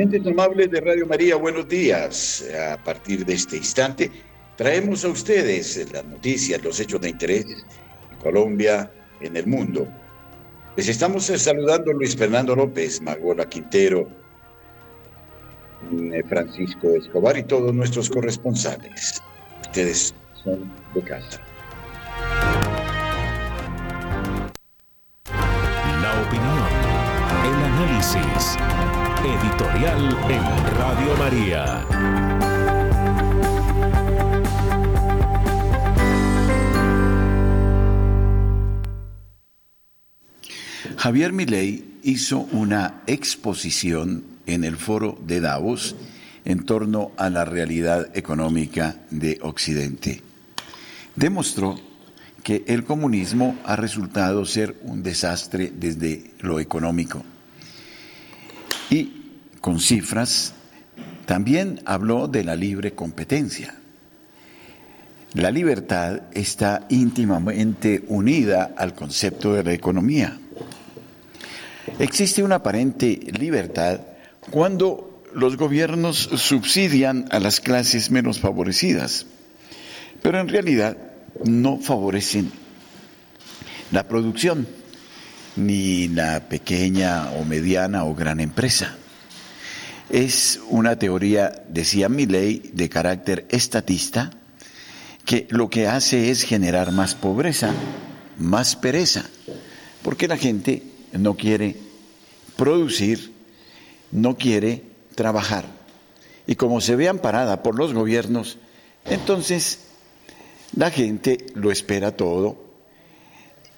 Amables de Radio María, buenos días. A partir de este instante, traemos a ustedes las noticias, los hechos de interés en Colombia, en el mundo. Les estamos saludando Luis Fernando López, Magola Quintero, mm, Francisco Escobar y todos nuestros corresponsales. Ustedes son de casa. La opinión, el análisis Editorial en Radio María. Javier Milei hizo una exposición en el foro de Davos en torno a la realidad económica de Occidente. Demostró que el comunismo ha resultado ser un desastre desde lo económico y con cifras, también habló de la libre competencia. La libertad está íntimamente unida al concepto de la economía. Existe una aparente libertad cuando los gobiernos subsidian a las clases menos favorecidas, pero en realidad no favorecen la producción ni la pequeña o mediana o gran empresa. Es una teoría, decía Milley, de carácter estatista, que lo que hace es generar más pobreza, más pereza, porque la gente no quiere producir, no quiere trabajar. Y como se ve amparada por los gobiernos, entonces la gente lo espera todo.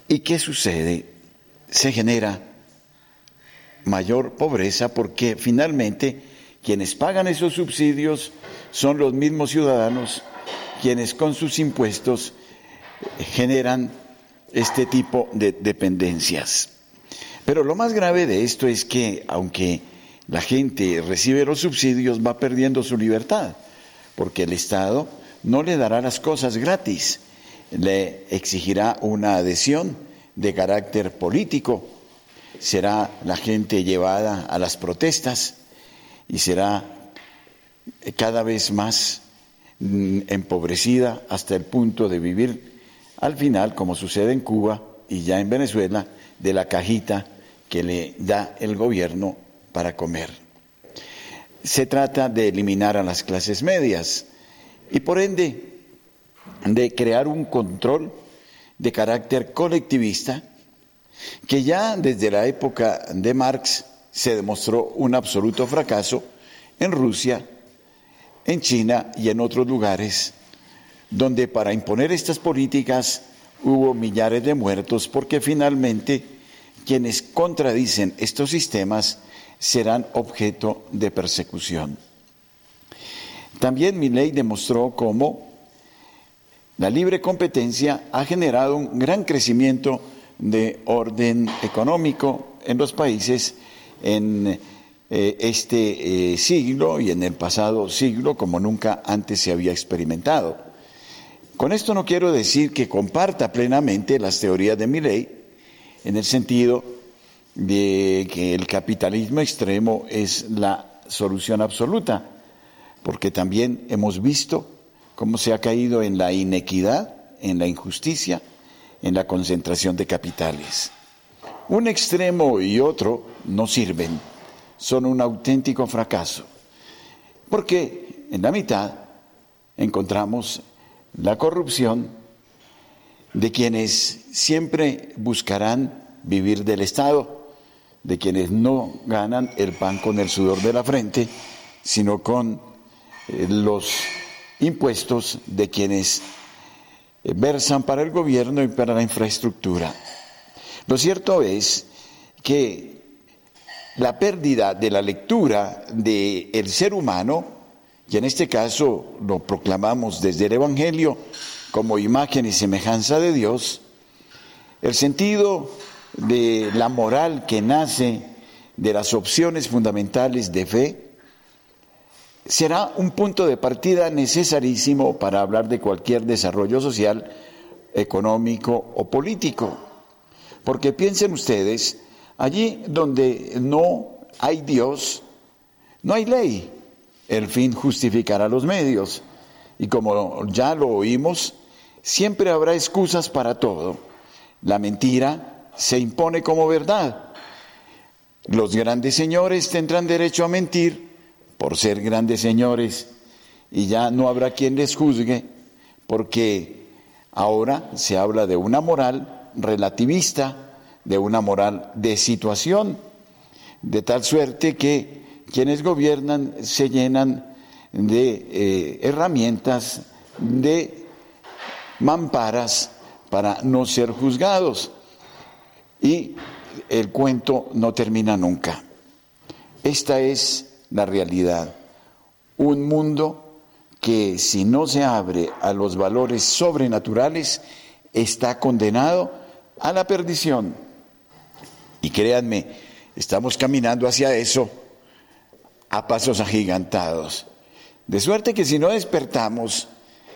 ¿Y qué sucede? Se genera mayor pobreza porque finalmente quienes pagan esos subsidios son los mismos ciudadanos quienes con sus impuestos generan este tipo de dependencias. Pero lo más grave de esto es que aunque la gente recibe los subsidios va perdiendo su libertad, porque el Estado no le dará las cosas gratis, le exigirá una adhesión de carácter político, será la gente llevada a las protestas y será cada vez más mm, empobrecida hasta el punto de vivir al final, como sucede en Cuba y ya en Venezuela, de la cajita que le da el gobierno para comer. Se trata de eliminar a las clases medias y por ende de crear un control de carácter colectivista que ya desde la época de Marx se demostró un absoluto fracaso en Rusia, en China y en otros lugares, donde para imponer estas políticas hubo millares de muertos porque finalmente quienes contradicen estos sistemas serán objeto de persecución. También mi ley demostró cómo la libre competencia ha generado un gran crecimiento de orden económico en los países en eh, este eh, siglo y en el pasado siglo como nunca antes se había experimentado. Con esto no quiero decir que comparta plenamente las teorías de mi ley, en el sentido de que el capitalismo extremo es la solución absoluta, porque también hemos visto cómo se ha caído en la inequidad, en la injusticia, en la concentración de capitales. Un extremo y otro no sirven, son un auténtico fracaso, porque en la mitad encontramos la corrupción de quienes siempre buscarán vivir del Estado, de quienes no ganan el pan con el sudor de la frente, sino con eh, los impuestos de quienes eh, versan para el gobierno y para la infraestructura. Lo cierto es que la pérdida de la lectura del ser humano, y en este caso lo proclamamos desde el Evangelio como imagen y semejanza de Dios, el sentido de la moral que nace de las opciones fundamentales de fe, será un punto de partida necesarísimo para hablar de cualquier desarrollo social, económico o político. Porque piensen ustedes, allí donde no hay Dios, no hay ley. El fin justificará los medios. Y como ya lo oímos, siempre habrá excusas para todo. La mentira se impone como verdad. Los grandes señores tendrán derecho a mentir por ser grandes señores y ya no habrá quien les juzgue porque ahora se habla de una moral relativista, de una moral de situación, de tal suerte que quienes gobiernan se llenan de eh, herramientas, de mamparas para no ser juzgados. Y el cuento no termina nunca. Esta es la realidad. Un mundo que si no se abre a los valores sobrenaturales está condenado a la perdición. Y créanme, estamos caminando hacia eso a pasos agigantados. De suerte que si no despertamos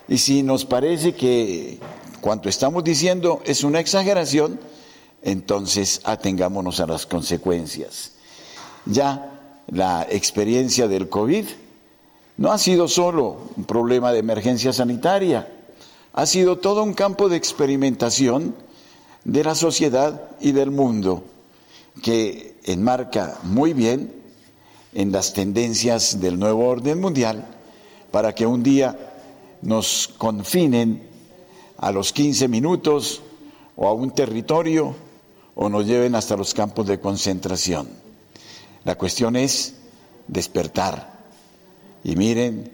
y si nos parece que cuanto estamos diciendo es una exageración, entonces atengámonos a las consecuencias. Ya la experiencia del COVID no ha sido solo un problema de emergencia sanitaria, ha sido todo un campo de experimentación de la sociedad y del mundo que enmarca muy bien en las tendencias del nuevo orden mundial para que un día nos confinen a los 15 minutos o a un territorio o nos lleven hasta los campos de concentración. La cuestión es despertar. Y miren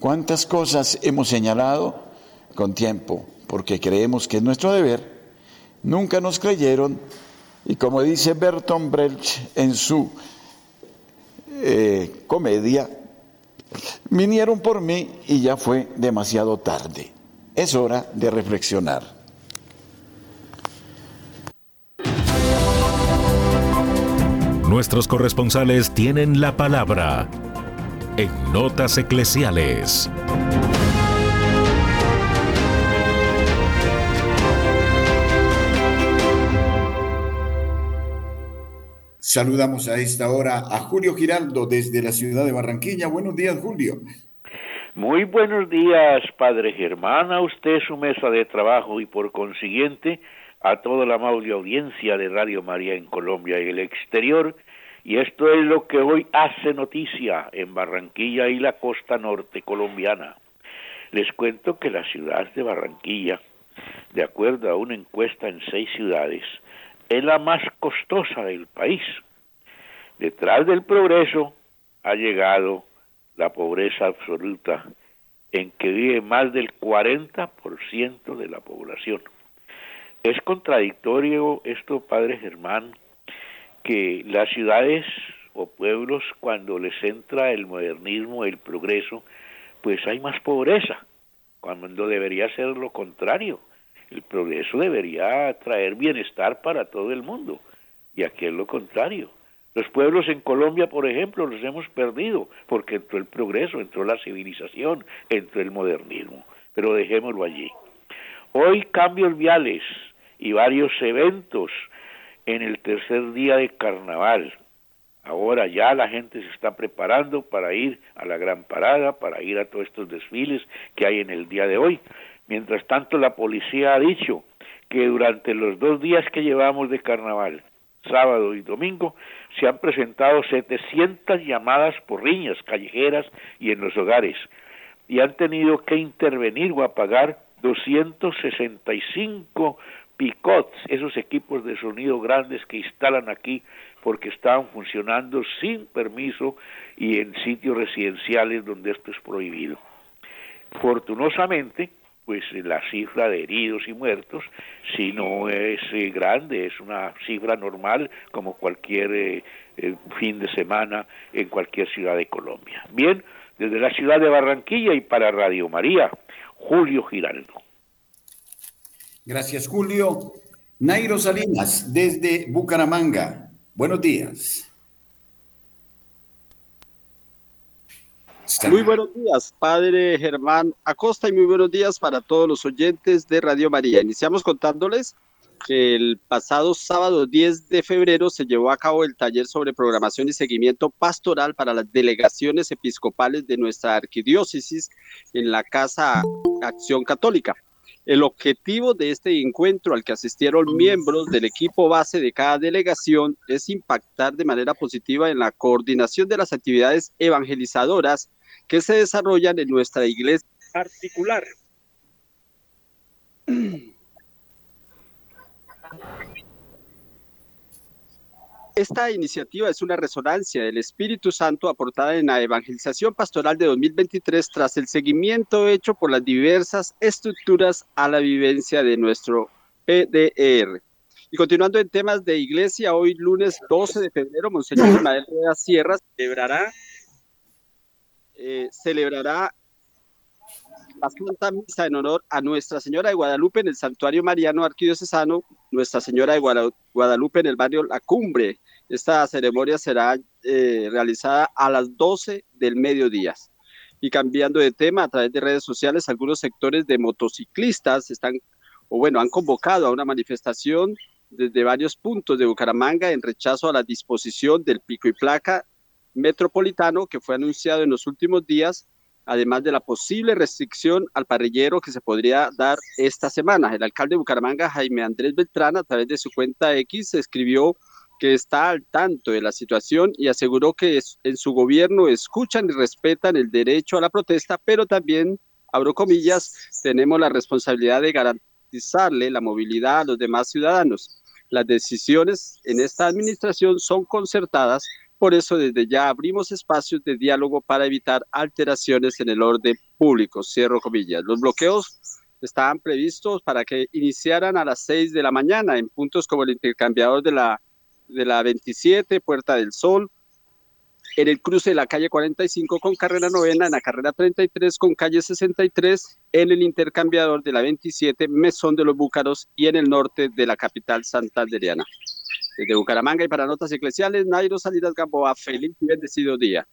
cuántas cosas hemos señalado con tiempo, porque creemos que es nuestro deber. Nunca nos creyeron y como dice Bertolt Brecht en su eh, comedia, vinieron por mí y ya fue demasiado tarde. Es hora de reflexionar. Nuestros corresponsales tienen la palabra en Notas Eclesiales. Saludamos a esta hora a Julio Giraldo desde la ciudad de Barranquilla. Buenos días, Julio. Muy buenos días, Padre Germán, a usted su mesa de trabajo y por consiguiente a toda la amable audiencia de Radio María en Colombia y el exterior. Y esto es lo que hoy hace noticia en Barranquilla y la costa norte colombiana. Les cuento que la ciudad de Barranquilla, de acuerdo a una encuesta en seis ciudades, es la más costosa del país. Detrás del progreso ha llegado la pobreza absoluta, en que vive más del 40% de la población. Es contradictorio esto, Padre Germán, que las ciudades o pueblos, cuando les entra el modernismo, el progreso, pues hay más pobreza, cuando debería ser lo contrario. El progreso debería traer bienestar para todo el mundo, y aquí es lo contrario. Los pueblos en Colombia, por ejemplo, los hemos perdido porque entró el progreso, entró la civilización, entró el modernismo. Pero dejémoslo allí. Hoy cambios viales, y varios eventos en el tercer día de carnaval. Ahora ya la gente se está preparando para ir a la gran parada, para ir a todos estos desfiles que hay en el día de hoy. Mientras tanto, la policía ha dicho que durante los dos días que llevamos de carnaval, sábado y domingo, se han presentado 700 llamadas por riñas callejeras y en los hogares, y han tenido que intervenir o apagar 265 picots, esos equipos de sonido grandes que instalan aquí porque estaban funcionando sin permiso y en sitios residenciales donde esto es prohibido. Fortunosamente, pues la cifra de heridos y muertos si no es eh, grande, es una cifra normal como cualquier eh, eh, fin de semana en cualquier ciudad de Colombia. Bien, desde la ciudad de Barranquilla y para Radio María, Julio Giraldo. Gracias, Julio. Nairo Salinas, desde Bucaramanga. Buenos días. Muy buenos días, padre Germán Acosta, y muy buenos días para todos los oyentes de Radio María. Iniciamos contándoles que el pasado sábado 10 de febrero se llevó a cabo el taller sobre programación y seguimiento pastoral para las delegaciones episcopales de nuestra arquidiócesis en la Casa Acción Católica. El objetivo de este encuentro al que asistieron miembros del equipo base de cada delegación es impactar de manera positiva en la coordinación de las actividades evangelizadoras que se desarrollan en nuestra iglesia particular. Esta iniciativa es una resonancia del Espíritu Santo aportada en la evangelización pastoral de 2023 tras el seguimiento hecho por las diversas estructuras a la vivencia de nuestro PDR. Y continuando en temas de iglesia, hoy lunes 12 de febrero, Monseñor Ismael Rueda Sierra celebrará, eh, celebrará la Santa Misa en honor a Nuestra Señora de Guadalupe en el Santuario Mariano Arquidiocesano, Nuestra Señora de Guadalupe en el barrio La Cumbre. Esta ceremonia será eh, realizada a las 12 del mediodía. Y cambiando de tema, a través de redes sociales, algunos sectores de motociclistas están, o bueno, han convocado a una manifestación desde varios puntos de Bucaramanga en rechazo a la disposición del pico y placa metropolitano que fue anunciado en los últimos días además de la posible restricción al parrillero que se podría dar esta semana. El alcalde de Bucaramanga, Jaime Andrés Beltrán, a través de su cuenta X, escribió que está al tanto de la situación y aseguró que en su gobierno escuchan y respetan el derecho a la protesta, pero también, abro comillas, tenemos la responsabilidad de garantizarle la movilidad a los demás ciudadanos. Las decisiones en esta administración son concertadas por eso desde ya abrimos espacios de diálogo para evitar alteraciones en el orden público. Cierro comillas. Los bloqueos estaban previstos para que iniciaran a las 6 de la mañana en puntos como el intercambiador de la, de la 27, Puerta del Sol, en el cruce de la calle 45 con carrera novena, en la carrera 33 con calle 63, en el intercambiador de la 27, Mesón de los Búcaros y en el norte de la capital santanderiana. Desde Bucaramanga y para Notas Eclesiales, Nairo Salidas Gamboa, feliz y bendecido día.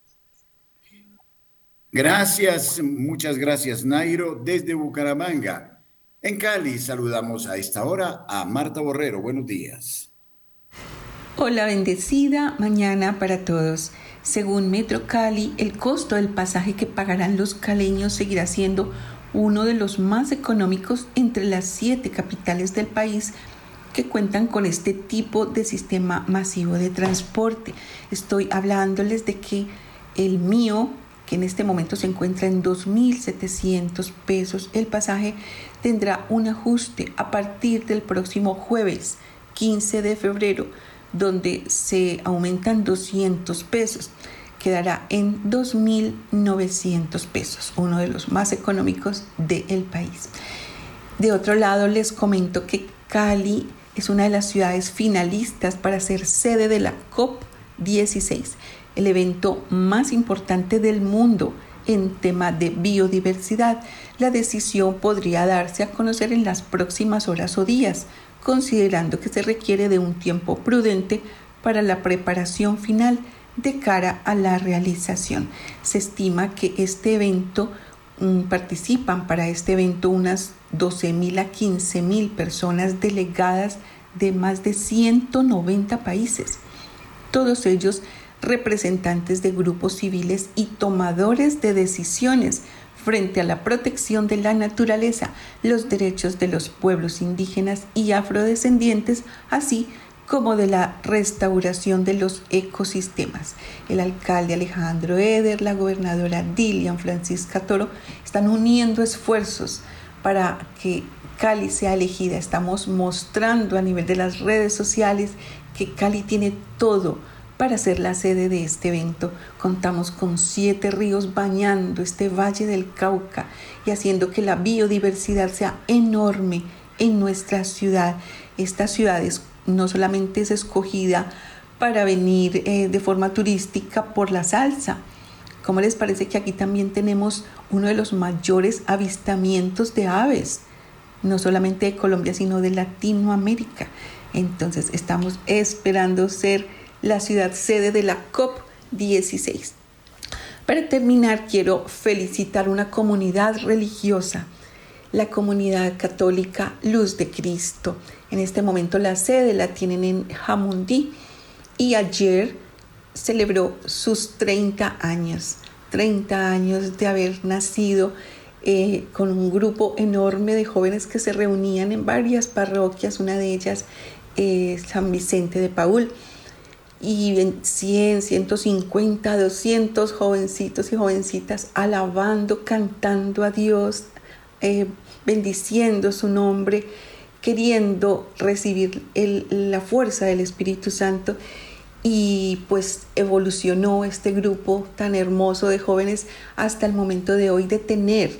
Gracias, muchas gracias Nairo desde Bucaramanga. En Cali saludamos a esta hora a Marta Borrero. Buenos días. Hola, bendecida mañana para todos. Según Metro Cali, el costo del pasaje que pagarán los caleños seguirá siendo uno de los más económicos entre las siete capitales del país que cuentan con este tipo de sistema masivo de transporte. Estoy hablándoles de que el mío, que en este momento se encuentra en 2.700 pesos el pasaje, tendrá un ajuste a partir del próximo jueves 15 de febrero, donde se aumentan 200 pesos. Quedará en 2.900 pesos, uno de los más económicos del país. De otro lado, les comento que Cali es una de las ciudades finalistas para ser sede de la COP16, el evento más importante del mundo en tema de biodiversidad. La decisión podría darse a conocer en las próximas horas o días, considerando que se requiere de un tiempo prudente para la preparación final de cara a la realización. Se estima que este evento mm, participan para este evento unas 12.000 a 15.000 personas delegadas de más de 190 países, todos ellos representantes de grupos civiles y tomadores de decisiones frente a la protección de la naturaleza, los derechos de los pueblos indígenas y afrodescendientes, así como de la restauración de los ecosistemas. El alcalde Alejandro Eder, la gobernadora Dilian Francisca Toro están uniendo esfuerzos para que Cali sea elegida. Estamos mostrando a nivel de las redes sociales que Cali tiene todo para ser la sede de este evento. Contamos con siete ríos bañando este valle del Cauca y haciendo que la biodiversidad sea enorme en nuestra ciudad. Esta ciudad no solamente es escogida para venir eh, de forma turística por la salsa. ¿Cómo les parece que aquí también tenemos uno de los mayores avistamientos de aves? No solamente de Colombia, sino de Latinoamérica. Entonces estamos esperando ser la ciudad sede de la COP16. Para terminar, quiero felicitar una comunidad religiosa, la comunidad católica Luz de Cristo. En este momento la sede la tienen en Jamundí y ayer celebró sus 30 años, 30 años de haber nacido eh, con un grupo enorme de jóvenes que se reunían en varias parroquias, una de ellas eh, San Vicente de Paul y 100, 150, 200 jovencitos y jovencitas alabando, cantando a Dios, eh, bendiciendo su nombre, queriendo recibir la fuerza del Espíritu Santo. Y pues evolucionó este grupo tan hermoso de jóvenes hasta el momento de hoy de tener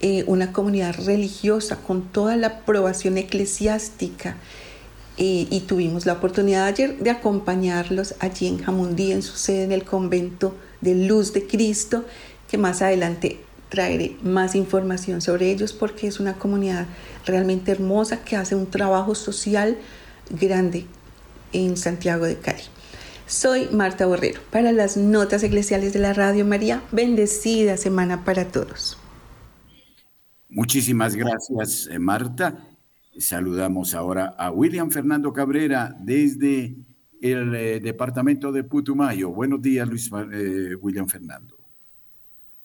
eh, una comunidad religiosa con toda la aprobación eclesiástica y tuvimos la oportunidad ayer de acompañarlos allí en Jamundí, en su sede en el convento de Luz de Cristo, que más adelante traeré más información sobre ellos porque es una comunidad realmente hermosa que hace un trabajo social grande en Santiago de Cali. Soy Marta Borrero para las notas eclesiales de la Radio María. Bendecida semana para todos. Muchísimas gracias, eh, Marta. Saludamos ahora a William Fernando Cabrera desde el eh, departamento de Putumayo. Buenos días, Luis eh, William Fernando.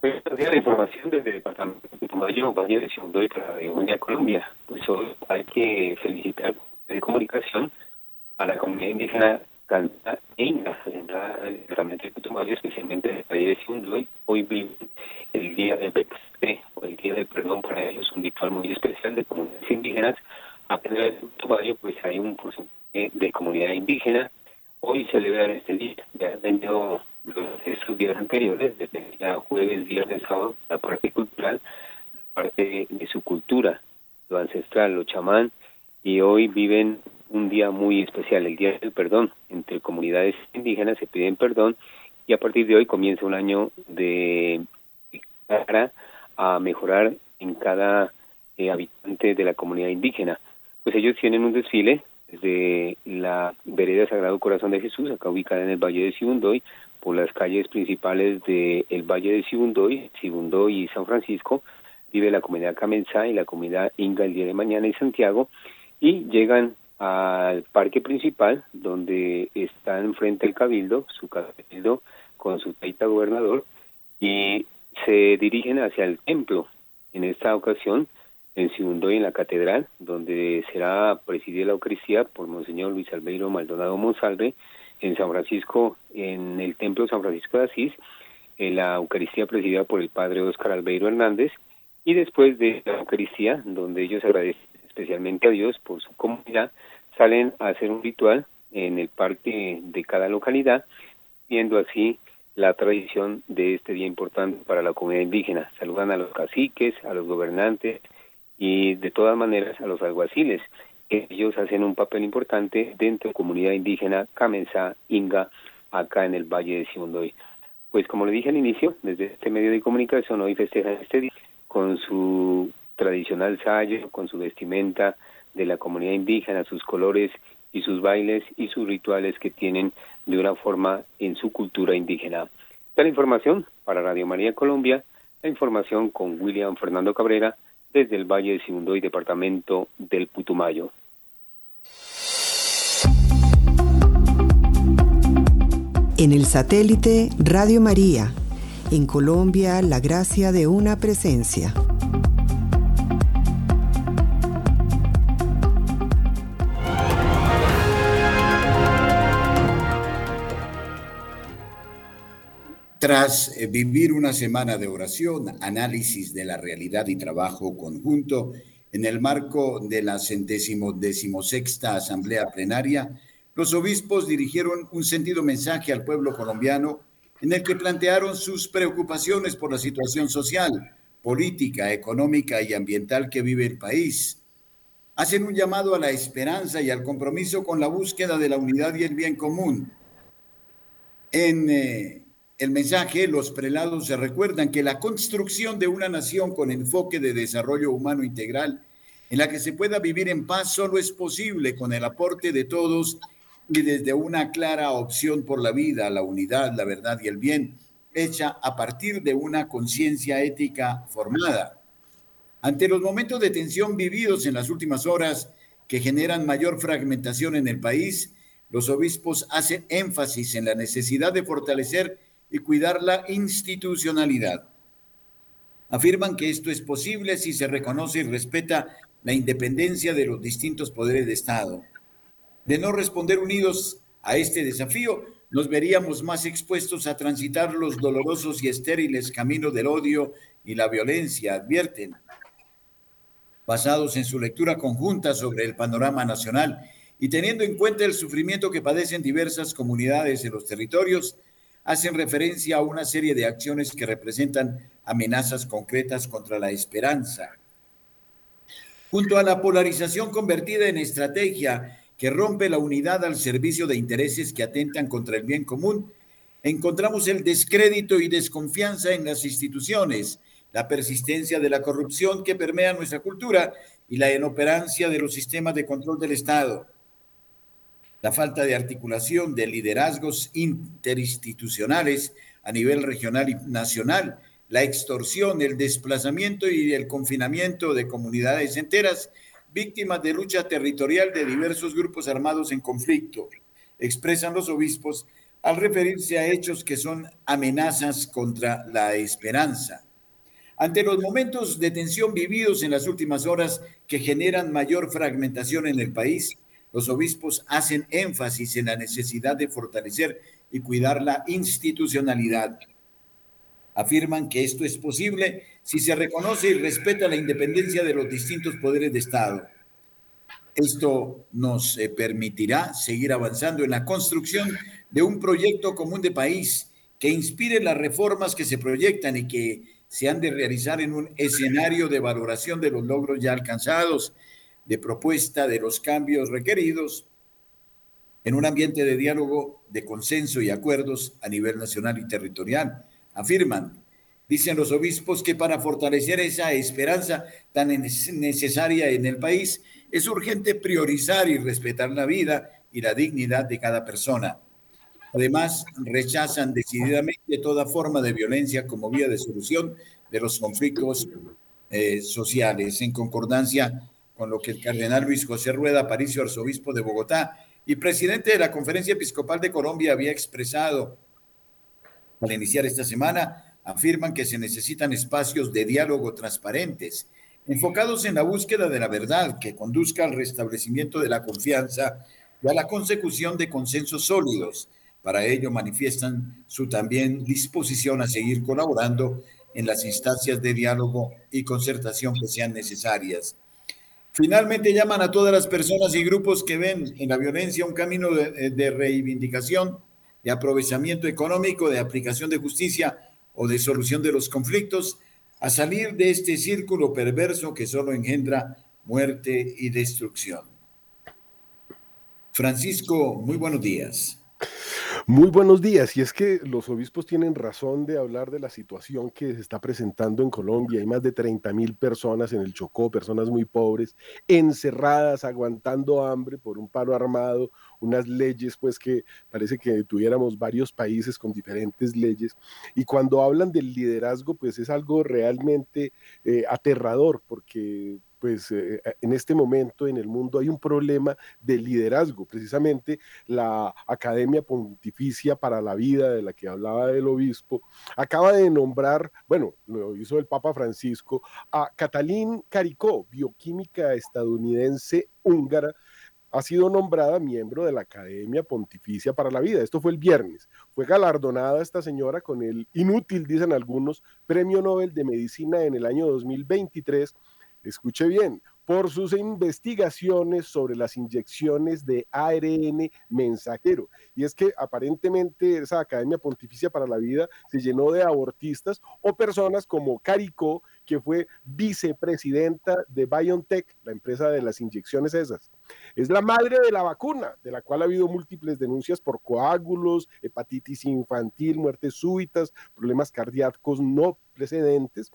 Buenos días, la información desde el departamento de Putumayo, Valle de para la Colombia. Pues hoy hay que felicitar de comunicación a la comunidad indígena Canta Inga, en el departamento de Putumayo, especialmente en el Valle de Segundo. Hoy vive el día del PPC, o el día del perdón para ellos, un ritual muy especial de comunidades indígenas a tener el pues hay un porcentaje de comunidad indígena. Hoy celebran este día, ya han tenido los días anteriores, desde ya jueves, viernes, sábado, la parte cultural, la parte de su cultura, lo ancestral, lo chamán, y hoy viven un día muy especial, el Día del Perdón. Entre comunidades indígenas se piden perdón y a partir de hoy comienza un año de cara a mejorar en cada eh, habitante de la comunidad indígena. Pues ellos tienen un desfile desde la vereda Sagrado Corazón de Jesús, acá ubicada en el Valle de Sibundoy, por las calles principales del el Valle de Sibundoy, Sibundoy y San Francisco, vive la comunidad Camensá y la comunidad Inga el día de mañana en Santiago, y llegan al parque principal, donde están frente al cabildo, su cabildo con su taita gobernador, y se dirigen hacia el templo. En esta ocasión, en Sibundoy, en la catedral, donde será presidida la Eucaristía por Monseñor Luis Albeiro Maldonado Monsalve, en San Francisco, en el Templo San Francisco de Asís, en la Eucaristía presidida por el Padre Óscar Albeiro Hernández, y después de la Eucaristía, donde ellos agradecen especialmente a Dios por su comunidad, salen a hacer un ritual en el parque de cada localidad, viendo así la tradición de este día importante para la comunidad indígena. Saludan a los caciques, a los gobernantes, y de todas maneras a los alguaciles. Ellos hacen un papel importante dentro de la comunidad indígena Camenza, Inga, acá en el Valle de Sibundoy. Pues como le dije al inicio, desde este medio de comunicación hoy festejan este día con su tradicional sayo, con su vestimenta de la comunidad indígena, sus colores y sus bailes y sus rituales que tienen de una forma en su cultura indígena. la información para Radio María Colombia, la información con William Fernando Cabrera, desde el Valle de y departamento del Putumayo. En el satélite Radio María, en Colombia, la gracia de una presencia. Tras eh, vivir una semana de oración, análisis de la realidad y trabajo conjunto en el marco de la centésimo decimosexta Asamblea Plenaria, los obispos dirigieron un sentido mensaje al pueblo colombiano en el que plantearon sus preocupaciones por la situación social, política, económica y ambiental que vive el país. Hacen un llamado a la esperanza y al compromiso con la búsqueda de la unidad y el bien común. En eh, el mensaje, los prelados se recuerdan que la construcción de una nación con enfoque de desarrollo humano integral, en la que se pueda vivir en paz, solo es posible con el aporte de todos y desde una clara opción por la vida, la unidad, la verdad y el bien, hecha a partir de una conciencia ética formada. Ante los momentos de tensión vividos en las últimas horas que generan mayor fragmentación en el país, los obispos hacen énfasis en la necesidad de fortalecer y cuidar la institucionalidad. Afirman que esto es posible si se reconoce y respeta la independencia de los distintos poderes de Estado de no responder unidos a este desafío, nos veríamos más expuestos a transitar los dolorosos y estériles caminos del odio y la violencia, advierten. Basados en su lectura conjunta sobre el panorama nacional y teniendo en cuenta el sufrimiento que padecen diversas comunidades en los territorios, hacen referencia a una serie de acciones que representan amenazas concretas contra la esperanza. Junto a la polarización convertida en estrategia que rompe la unidad al servicio de intereses que atentan contra el bien común, encontramos el descrédito y desconfianza en las instituciones, la persistencia de la corrupción que permea nuestra cultura y la inoperancia de los sistemas de control del Estado. La falta de articulación de liderazgos interinstitucionales a nivel regional y nacional, la extorsión, el desplazamiento y el confinamiento de comunidades enteras víctimas de lucha territorial de diversos grupos armados en conflicto, expresan los obispos al referirse a hechos que son amenazas contra la esperanza. Ante los momentos de tensión vividos en las últimas horas que generan mayor fragmentación en el país, los obispos hacen énfasis en la necesidad de fortalecer y cuidar la institucionalidad. Afirman que esto es posible si se reconoce y respeta la independencia de los distintos poderes de Estado. Esto nos eh, permitirá seguir avanzando en la construcción de un proyecto común de país que inspire las reformas que se proyectan y que se han de realizar en un escenario de valoración de los logros ya alcanzados, de propuesta de los cambios requeridos, en un ambiente de diálogo, de consenso y acuerdos a nivel nacional y territorial. Afirman Dicen los obispos que para fortalecer esa esperanza tan necesaria en el país es urgente priorizar y respetar la vida y la dignidad de cada persona. Además, rechazan decididamente toda forma de violencia como vía de solución de los conflictos eh, sociales, en concordancia con lo que el cardenal Luis José Rueda Aparicio, arzobispo de Bogotá y presidente de la Conferencia Episcopal de Colombia, había expresado al iniciar esta semana afirman que se necesitan espacios de diálogo transparentes, enfocados en la búsqueda de la verdad que conduzca al restablecimiento de la confianza y a la consecución de consensos sólidos. Para ello manifiestan su también disposición a seguir colaborando en las instancias de diálogo y concertación que sean necesarias. Finalmente llaman a todas las personas y grupos que ven en la violencia un camino de, de reivindicación, de aprovechamiento económico, de aplicación de justicia o de solución de los conflictos, a salir de este círculo perverso que solo engendra muerte y destrucción. Francisco, muy buenos días. Muy buenos días. Y es que los obispos tienen razón de hablar de la situación que se está presentando en Colombia. Hay más de 30 mil personas en el Chocó, personas muy pobres, encerradas, aguantando hambre por un paro armado, unas leyes pues que parece que tuviéramos varios países con diferentes leyes. Y cuando hablan del liderazgo, pues es algo realmente eh, aterrador porque pues eh, eh, en este momento en el mundo hay un problema de liderazgo. Precisamente la Academia Pontificia para la Vida, de la que hablaba el obispo, acaba de nombrar, bueno, lo hizo el Papa Francisco, a Catalín Caricó, bioquímica estadounidense húngara, ha sido nombrada miembro de la Academia Pontificia para la Vida. Esto fue el viernes. Fue galardonada esta señora con el inútil, dicen algunos, Premio Nobel de Medicina en el año 2023 escuche bien, por sus investigaciones sobre las inyecciones de ARN mensajero. Y es que aparentemente esa Academia Pontificia para la Vida se llenó de abortistas o personas como Caricó, que fue vicepresidenta de BioNTech, la empresa de las inyecciones esas. Es la madre de la vacuna, de la cual ha habido múltiples denuncias por coágulos, hepatitis infantil, muertes súbitas, problemas cardíacos no precedentes.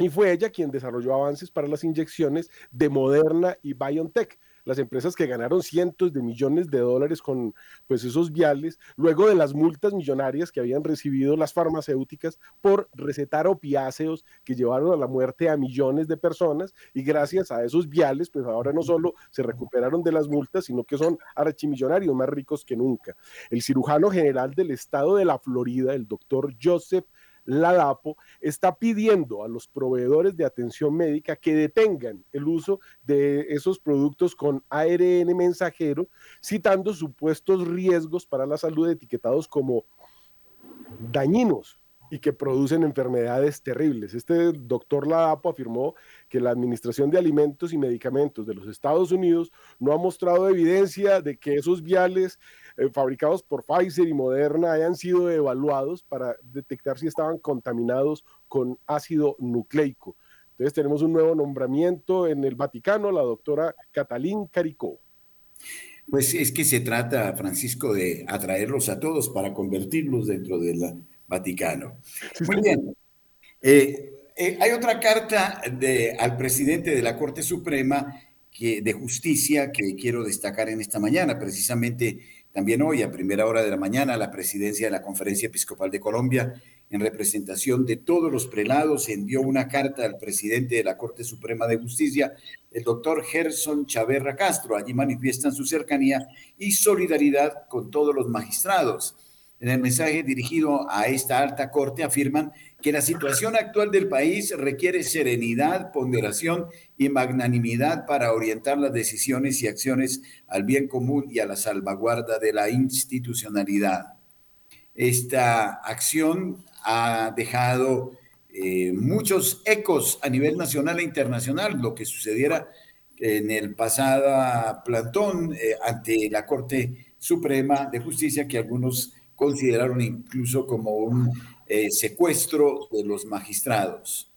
Y fue ella quien desarrolló avances para las inyecciones de Moderna y BioNTech, las empresas que ganaron cientos de millones de dólares con pues esos viales, luego de las multas millonarias que habían recibido las farmacéuticas por recetar opiáceos que llevaron a la muerte a millones de personas y gracias a esos viales, pues ahora no solo se recuperaron de las multas, sino que son archimillonarios más ricos que nunca. El cirujano general del estado de la Florida, el doctor Joseph la DAPO está pidiendo a los proveedores de atención médica que detengan el uso de esos productos con ARN mensajero, citando supuestos riesgos para la salud etiquetados como dañinos y que producen enfermedades terribles. Este doctor Ladapo afirmó que la Administración de Alimentos y Medicamentos de los Estados Unidos no ha mostrado evidencia de que esos viales eh, fabricados por Pfizer y Moderna hayan sido evaluados para detectar si estaban contaminados con ácido nucleico. Entonces tenemos un nuevo nombramiento en el Vaticano, la doctora Catalín Caricó. Pues es que se trata, Francisco, de atraerlos a todos para convertirlos dentro de la Vaticano. Muy bien. Eh, eh, hay otra carta de, al presidente de la Corte Suprema que, de Justicia que quiero destacar en esta mañana. Precisamente también hoy, a primera hora de la mañana, la presidencia de la Conferencia Episcopal de Colombia, en representación de todos los prelados, envió una carta al presidente de la Corte Suprema de Justicia, el doctor Gerson Chaverra Castro. Allí manifiestan su cercanía y solidaridad con todos los magistrados en el mensaje dirigido a esta alta corte afirman que la situación actual del país requiere serenidad, ponderación y magnanimidad para orientar las decisiones y acciones al bien común y a la salvaguarda de la institucionalidad. Esta acción ha dejado eh, muchos ecos a nivel nacional e internacional, lo que sucediera en el pasado plantón eh, ante la Corte Suprema de Justicia que algunos consideraron incluso como un eh, secuestro de los magistrados.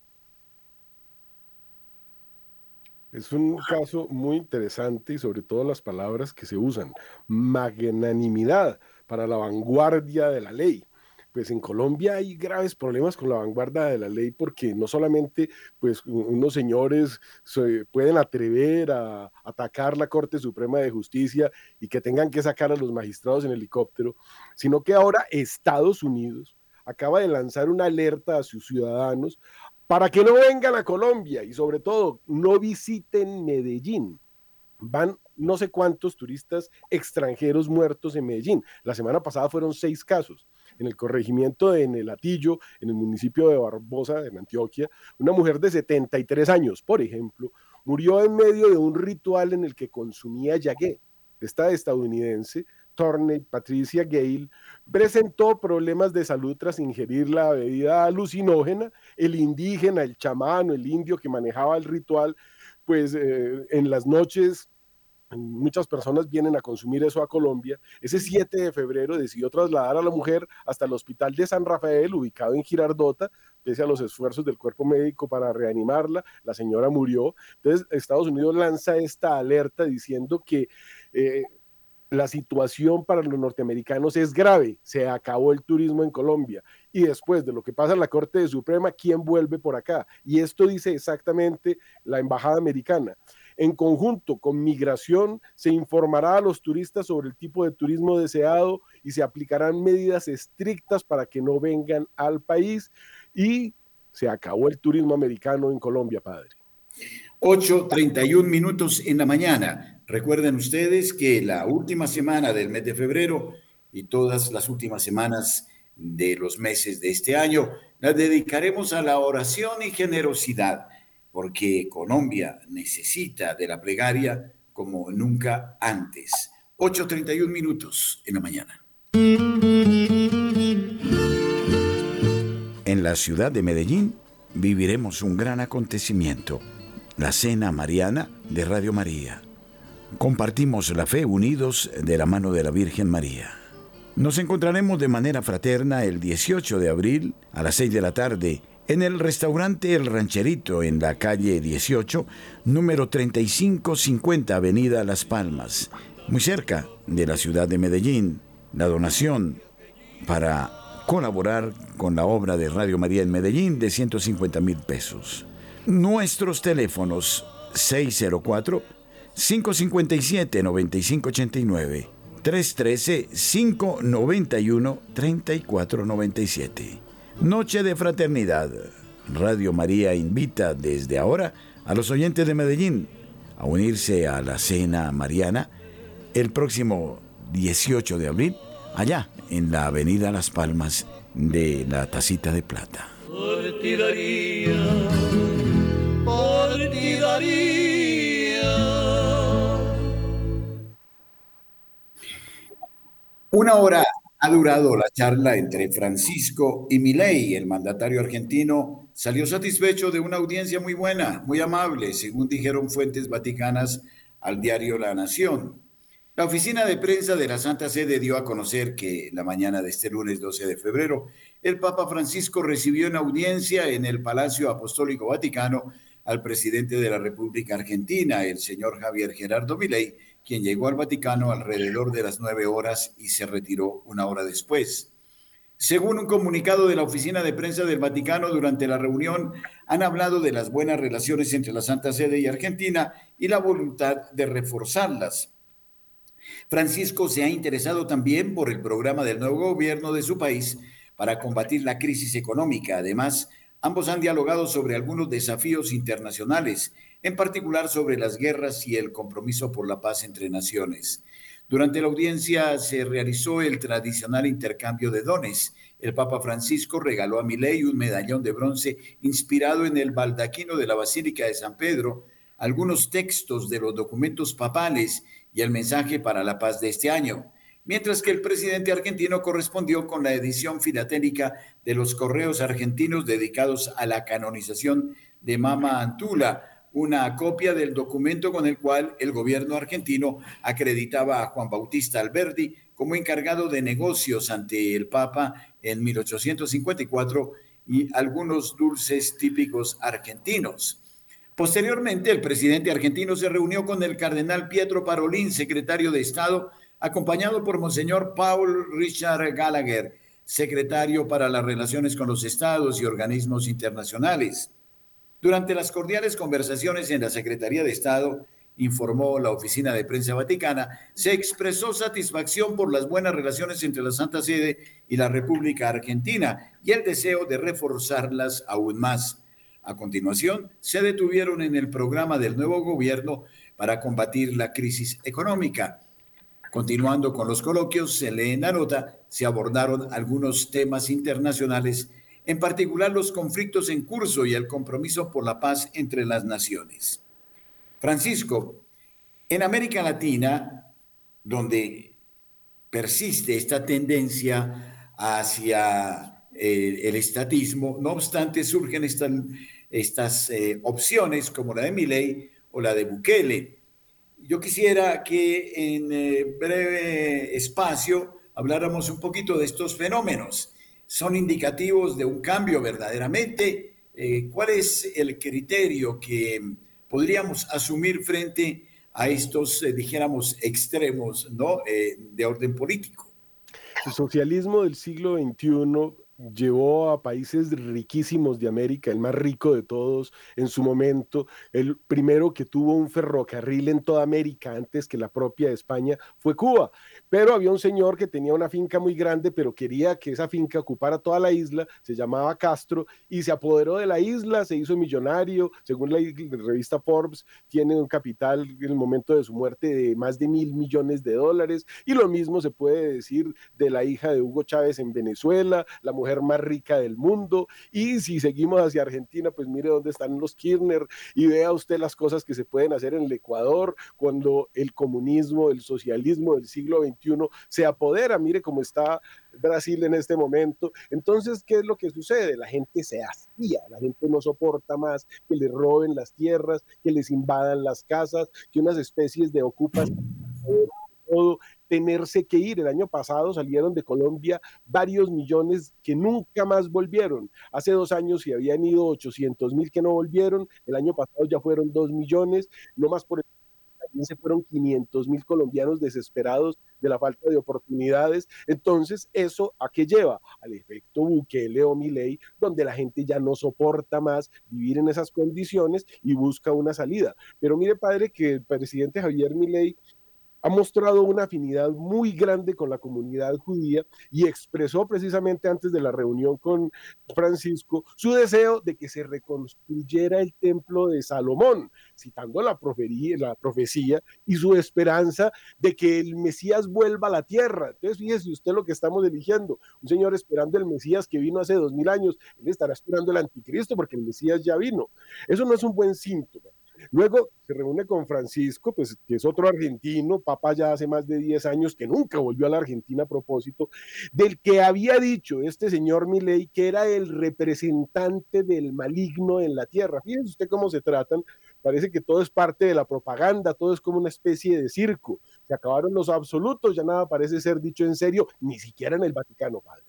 Es un caso muy interesante y sobre todo las palabras que se usan. Magnanimidad para la vanguardia de la ley pues en Colombia hay graves problemas con la vanguardia de la ley porque no solamente pues unos señores se pueden atrever a atacar la Corte Suprema de Justicia y que tengan que sacar a los magistrados en helicóptero, sino que ahora Estados Unidos acaba de lanzar una alerta a sus ciudadanos para que no vengan a Colombia y sobre todo no visiten Medellín. Van no sé cuántos turistas extranjeros muertos en Medellín. La semana pasada fueron seis casos en el corregimiento de Nelatillo, en el municipio de Barbosa, en Antioquia, una mujer de 73 años, por ejemplo, murió en medio de un ritual en el que consumía yagué. Esta estadounidense, Torney Patricia Gale, presentó problemas de salud tras ingerir la bebida alucinógena. El indígena, el chamano, el indio que manejaba el ritual, pues eh, en las noches muchas personas vienen a consumir eso a Colombia. Ese 7 de febrero decidió trasladar a la mujer hasta el hospital de San Rafael, ubicado en Girardota, pese a los esfuerzos del cuerpo médico para reanimarla. La señora murió. Entonces, Estados Unidos lanza esta alerta diciendo que... Eh, la situación para los norteamericanos es grave, se acabó el turismo en Colombia y después de lo que pasa en la Corte Suprema, ¿quién vuelve por acá? Y esto dice exactamente la Embajada Americana. En conjunto con migración, se informará a los turistas sobre el tipo de turismo deseado y se aplicarán medidas estrictas para que no vengan al país. Y se acabó el turismo americano en Colombia, padre. 8.31 minutos en la mañana. Recuerden ustedes que la última semana del mes de febrero y todas las últimas semanas de los meses de este año las dedicaremos a la oración y generosidad porque Colombia necesita de la plegaria como nunca antes. 8.31 minutos en la mañana. En la ciudad de Medellín viviremos un gran acontecimiento, la Cena Mariana de Radio María. Compartimos la fe unidos de la mano de la Virgen María. Nos encontraremos de manera fraterna el 18 de abril a las 6 de la tarde en el restaurante El Rancherito en la calle 18, número 3550 Avenida Las Palmas, muy cerca de la ciudad de Medellín. La donación para colaborar con la obra de Radio María en Medellín de 150 mil pesos. Nuestros teléfonos 604 557 9589 313 591 3497 Noche de Fraternidad. Radio María invita desde ahora a los oyentes de Medellín a unirse a la cena mariana el próximo 18 de abril, allá en la Avenida Las Palmas de la Tacita de Plata. Una hora ha durado la charla entre Francisco y Milei. El mandatario argentino salió satisfecho de una audiencia muy buena, muy amable, según dijeron fuentes vaticanas al diario La Nación. La oficina de prensa de la Santa Sede dio a conocer que la mañana de este lunes 12 de febrero, el Papa Francisco recibió en audiencia en el Palacio Apostólico Vaticano al presidente de la República Argentina, el señor Javier Gerardo Milei, quien llegó al Vaticano alrededor de las nueve horas y se retiró una hora después. Según un comunicado de la Oficina de Prensa del Vaticano, durante la reunión han hablado de las buenas relaciones entre la Santa Sede y Argentina y la voluntad de reforzarlas. Francisco se ha interesado también por el programa del nuevo gobierno de su país para combatir la crisis económica. Además, ambos han dialogado sobre algunos desafíos internacionales en particular sobre las guerras y el compromiso por la paz entre naciones. Durante la audiencia se realizó el tradicional intercambio de dones. El Papa Francisco regaló a Milei un medallón de bronce inspirado en el baldaquino de la Basílica de San Pedro, algunos textos de los documentos papales y el mensaje para la paz de este año, mientras que el presidente argentino correspondió con la edición filatélica de los correos argentinos dedicados a la canonización de Mama Antula, una copia del documento con el cual el gobierno argentino acreditaba a Juan Bautista Alberdi como encargado de negocios ante el Papa en 1854 y algunos dulces típicos argentinos. Posteriormente, el presidente argentino se reunió con el cardenal Pietro Parolín, secretario de Estado, acompañado por Monseñor Paul Richard Gallagher, secretario para las relaciones con los estados y organismos internacionales. Durante las cordiales conversaciones en la Secretaría de Estado, informó la Oficina de Prensa Vaticana, se expresó satisfacción por las buenas relaciones entre la Santa Sede y la República Argentina y el deseo de reforzarlas aún más. A continuación, se detuvieron en el programa del nuevo gobierno para combatir la crisis económica. Continuando con los coloquios, se lee en la nota, se abordaron algunos temas internacionales en particular los conflictos en curso y el compromiso por la paz entre las naciones. Francisco, en América Latina, donde persiste esta tendencia hacia eh, el estatismo, no obstante surgen estas, eh, opciones como la de Milei o la de Bukele. Yo quisiera que en eh, breve espacio habláramos un poquito de estos fenómenos son indicativos de un cambio verdaderamente. Eh, ¿Cuál es el criterio que podríamos asumir frente a estos, eh, dijéramos, extremos ¿no? Eh, de orden político? El socialismo del siglo XXI llevó a países riquísimos de América, el más rico de todos en su momento, el primero que tuvo un ferrocarril en toda América antes que la propia España fue Cuba. Pero había un señor que tenía una finca muy grande, pero quería que esa finca ocupara toda la isla, se llamaba Castro, y se apoderó de la isla, se hizo millonario, según la revista Forbes, tiene un capital en el momento de su muerte de más de mil millones de dólares, y lo mismo se puede decir de la hija de Hugo Chávez en Venezuela, la mujer más rica del mundo. Y si seguimos hacia Argentina, pues mire dónde están los Kirchner y vea usted las cosas que se pueden hacer en el Ecuador cuando el comunismo, el socialismo del siglo Se apodera. Mire cómo está Brasil en este momento. Entonces, ¿qué es lo que sucede? La gente se hastía, la gente no soporta más que le roben las tierras, que les invadan las casas, que unas especies de ocupas todo tenerse que ir. El año pasado salieron de Colombia varios millones que nunca más volvieron. Hace dos años se habían ido 800 mil que no volvieron. El año pasado ya fueron dos millones, no más por el se fueron 500 mil colombianos desesperados de la falta de oportunidades. Entonces, ¿eso a qué lleva? Al efecto Bukele o Milei, donde la gente ya no soporta más vivir en esas condiciones y busca una salida. Pero mire, padre, que el presidente Javier Milei ha mostrado una afinidad muy grande con la comunidad judía y expresó precisamente antes de la reunión con Francisco su deseo de que se reconstruyera el templo de Salomón, citando la, profecía y su esperanza de que el Mesías vuelva a la tierra. Entonces, fíjese usted lo que estamos eligiendo, un señor esperando el Mesías que vino hace dos mil años, él estará esperando el anticristo porque el Mesías ya vino. Eso no es un buen síntoma. Luego se reúne con Francisco, pues que es otro argentino, papá ya hace más de 10 años que nunca volvió a la Argentina a propósito, del que había dicho este señor Milei que era el representante del maligno en la tierra. Fíjense usted cómo se tratan, parece que todo es parte de la propaganda, todo es como una especie de circo. Se acabaron los absolutos, ya nada parece ser dicho en serio, ni siquiera en el Vaticano, padre.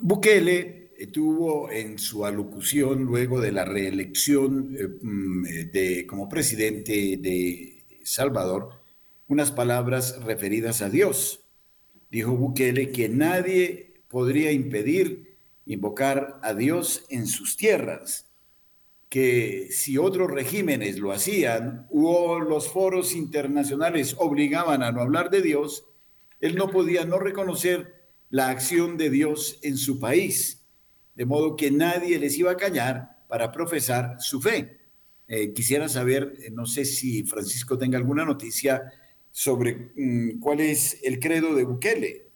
Bukele tuvo en su alocución luego de la reelección eh, mm, eh, de, como presidente de Salvador unas palabras referidas a Dios. Dijo Bukele que nadie podría impedir invocar a Dios en sus tierras, que si otros regímenes lo hacían o los foros internacionales obligaban a no hablar de Dios, él no podía no reconocer la acción de Dios en su país de modo que nadie les iba a callar para profesar su fe. Eh, quisiera saber, eh, no sé si Francisco tenga alguna noticia sobre mm, cuál es el credo de Bukele.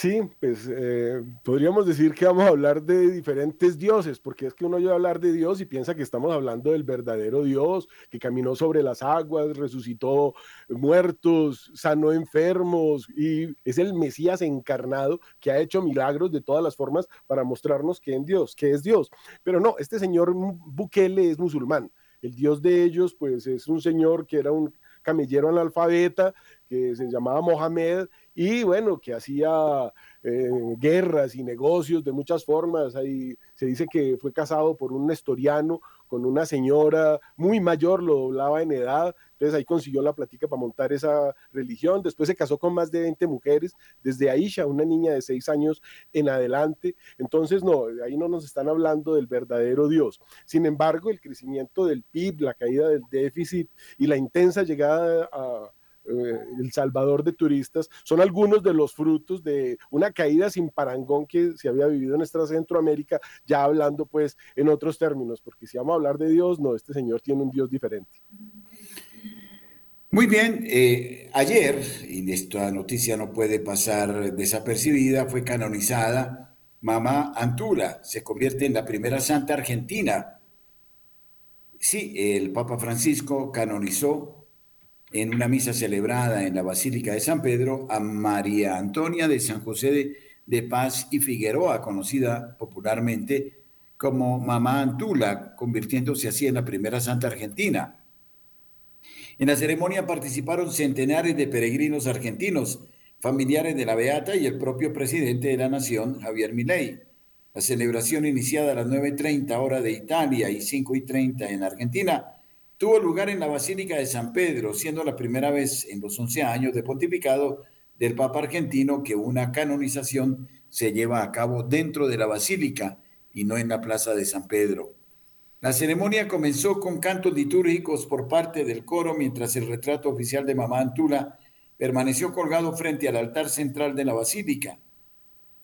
Sí, pues eh, podríamos decir que vamos a hablar de diferentes dioses, porque es que uno oye hablar de Dios y piensa que estamos hablando del verdadero Dios, que caminó sobre las aguas, resucitó muertos, sanó enfermos y es el Mesías encarnado que ha hecho milagros de todas las formas para mostrarnos que, Dios, que es Dios. Pero no, este señor Bukele es musulmán. El Dios de ellos, pues es un señor que era un camellero analfabeta, que se llamaba Mohamed y bueno, que hacía eh, guerras y negocios de muchas formas. Ahí se dice que fue casado por un nestoriano con una señora muy mayor, lo doblaba en edad, entonces ahí consiguió la platica para montar esa religión. Después se casó con más de 20 mujeres, desde Aisha, una niña de 6 años en adelante. Entonces, no, ahí no nos están hablando del verdadero Dios. Sin embargo, el crecimiento del PIB, la caída del déficit y la intensa llegada a eh, el Salvador de turistas, son algunos de los frutos de una caída sin parangón que se había vivido en nuestra Centroamérica, ya hablando pues en otros términos, porque si vamos a hablar de Dios, no, este señor tiene un Dios diferente. Muy bien, eh, ayer, y esta noticia no puede pasar desapercibida, fue canonizada Mamá Antula, se convierte en la primera santa argentina. Sí, el Papa Francisco canonizó en una misa celebrada en la Basílica de San Pedro a María Antonia de San José de, Paz y Figueroa, conocida popularmente como Mamá Antula, convirtiéndose así en la primera santa argentina. En la ceremonia participaron centenares de peregrinos argentinos, familiares de la Beata y el propio presidente de la Nación, Javier Milei. La celebración iniciada a las 9.30 hora de Italia y 5.30 en Argentina tuvo lugar en la Basílica de San Pedro, siendo la primera vez en los 11 años de pontificado del Papa argentino que una canonización se lleva a cabo dentro de la Basílica y no en la Plaza de San Pedro. La ceremonia comenzó con cantos litúrgicos por parte del coro mientras el retrato oficial de Mamá Antula permaneció colgado frente al altar central de la Basílica.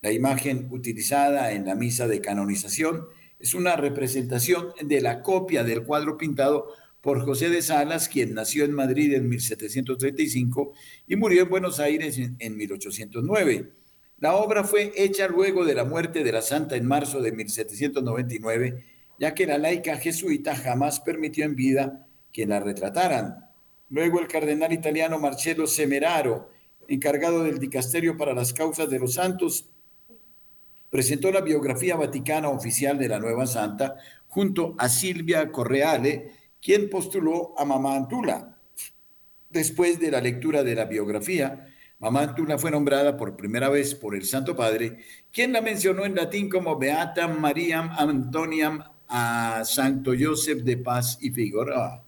La imagen utilizada en la misa de canonización es una representación de la copia del cuadro pintado por José de Salas, quien nació en Madrid en 1735 y murió en Buenos Aires en, 1809. La obra fue hecha luego de la muerte de la santa en marzo de 1799, ya que la laica jesuita jamás permitió en vida que la retrataran. Luego el cardenal italiano Marcello Semeraro, encargado del dicasterio para las causas de los santos, presentó la biografía vaticana oficial de la nueva santa junto a Silvia Correale, quien postuló a Mamá Antula. Después de la lectura de la biografía, Mamá Antula fue nombrada por primera vez por el Santo Padre, quien la mencionó en latín como Beata Mariam Antoniam a Santo Joseph de Paz y Figueroa.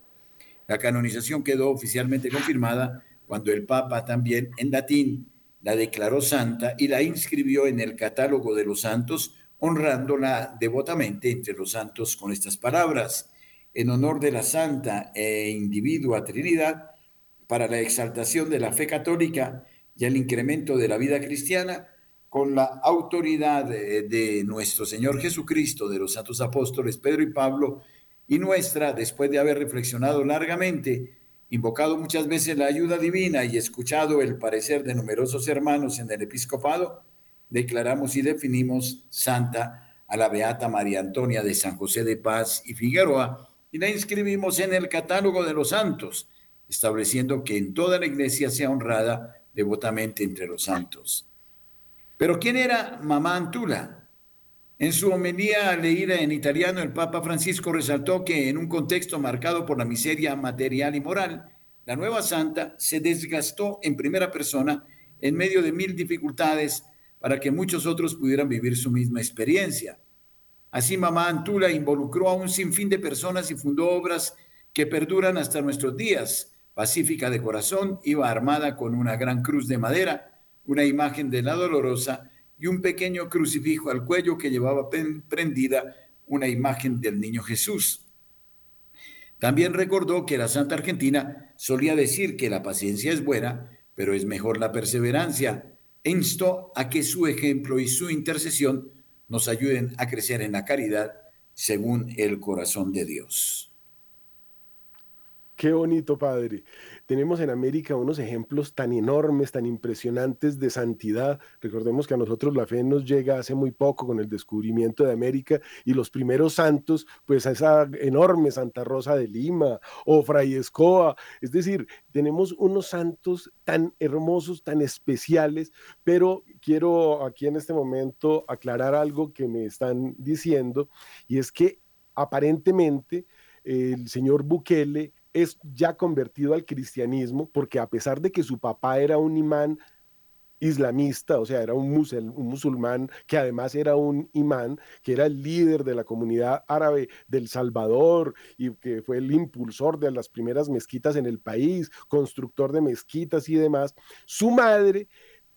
La canonización quedó oficialmente confirmada cuando el Papa también en latín la declaró santa y la inscribió en el catálogo de los santos, honrándola devotamente entre los santos con estas palabras, en honor de la santa e individua Trinidad, para la exaltación de la fe católica y el incremento de la vida cristiana, con la autoridad de, nuestro Señor Jesucristo, de los santos apóstoles Pedro y Pablo, y nuestra, después de haber reflexionado largamente, invocado muchas veces la ayuda divina y escuchado el parecer de numerosos hermanos en el episcopado, declaramos y definimos santa a la Beata María Antonia de San José de Paz y Figueroa y la inscribimos en el catálogo de los santos, estableciendo que en toda la iglesia sea honrada devotamente entre los santos. Pero ¿quién era Mamá Antula? En su homilía leída en italiano, el Papa Francisco resaltó que en un contexto marcado por la miseria material y moral, la nueva santa se desgastó en primera persona en medio de mil dificultades para que muchos otros pudieran vivir su misma experiencia. Así, Mamá Antula involucró a un sinfín de personas y fundó obras que perduran hasta nuestros días. Pacífica de corazón, iba armada con una gran cruz de madera, una imagen de la dolorosa y un pequeño crucifijo al cuello que llevaba prendida una imagen del niño Jesús. También recordó que la Santa Argentina solía decir que la paciencia es buena, pero es mejor la perseverancia. E instó a que su ejemplo y su intercesión nos ayuden a crecer en la caridad según el corazón de Dios. Qué bonito, Padre. Tenemos en América unos ejemplos tan enormes, tan impresionantes de santidad. Recordemos que a nosotros la fe nos llega hace muy poco con el descubrimiento de América y los primeros santos, pues a esa enorme Santa Rosa de Lima o Fray Escoa. Es decir, tenemos unos santos tan hermosos, tan especiales, pero quiero aquí en este momento aclarar algo que me están diciendo y es que aparentemente el señor Bukele es ya convertido al cristianismo, porque a pesar de que su papá era un imán islamista, o sea, era un, musulmán que además era un imán, que era el líder de la comunidad árabe del Salvador y que fue el impulsor de las primeras mezquitas en el país, constructor de mezquitas y demás, su madre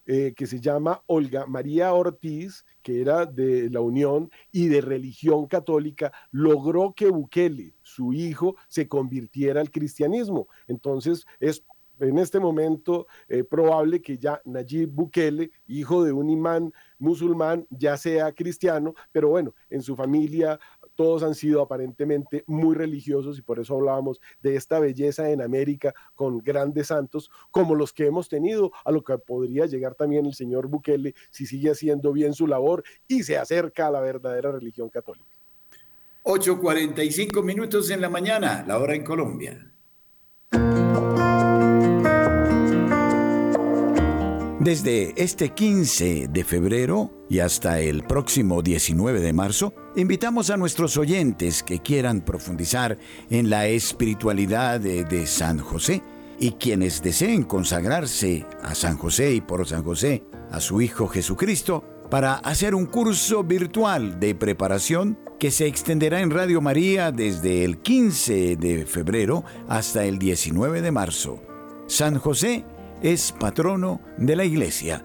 eh, que se llama Olga María Ortiz, que era de la Unión y de religión católica, logró que Bukele, su hijo, se convirtiera al cristianismo. Entonces es en este momento eh, probable que ya Nayib Bukele, hijo de un imán musulmán, ya sea cristiano, pero bueno, en su familia todos han sido aparentemente muy religiosos y por eso hablábamos de esta belleza en América con grandes santos como los que hemos tenido, a lo que podría llegar también el señor Bukele si sigue haciendo bien su labor y se acerca a la verdadera religión católica. 8.45 minutos en la mañana, la hora en Colombia. Desde este 15 de febrero y hasta el próximo 19 de marzo, invitamos a nuestros oyentes que quieran profundizar en la espiritualidad de, San José y quienes deseen consagrarse a San José y por San José a su Hijo Jesucristo para hacer un curso virtual de preparación que se extenderá en Radio María desde el 15 de febrero hasta el 19 de marzo. San José es patrono de la iglesia.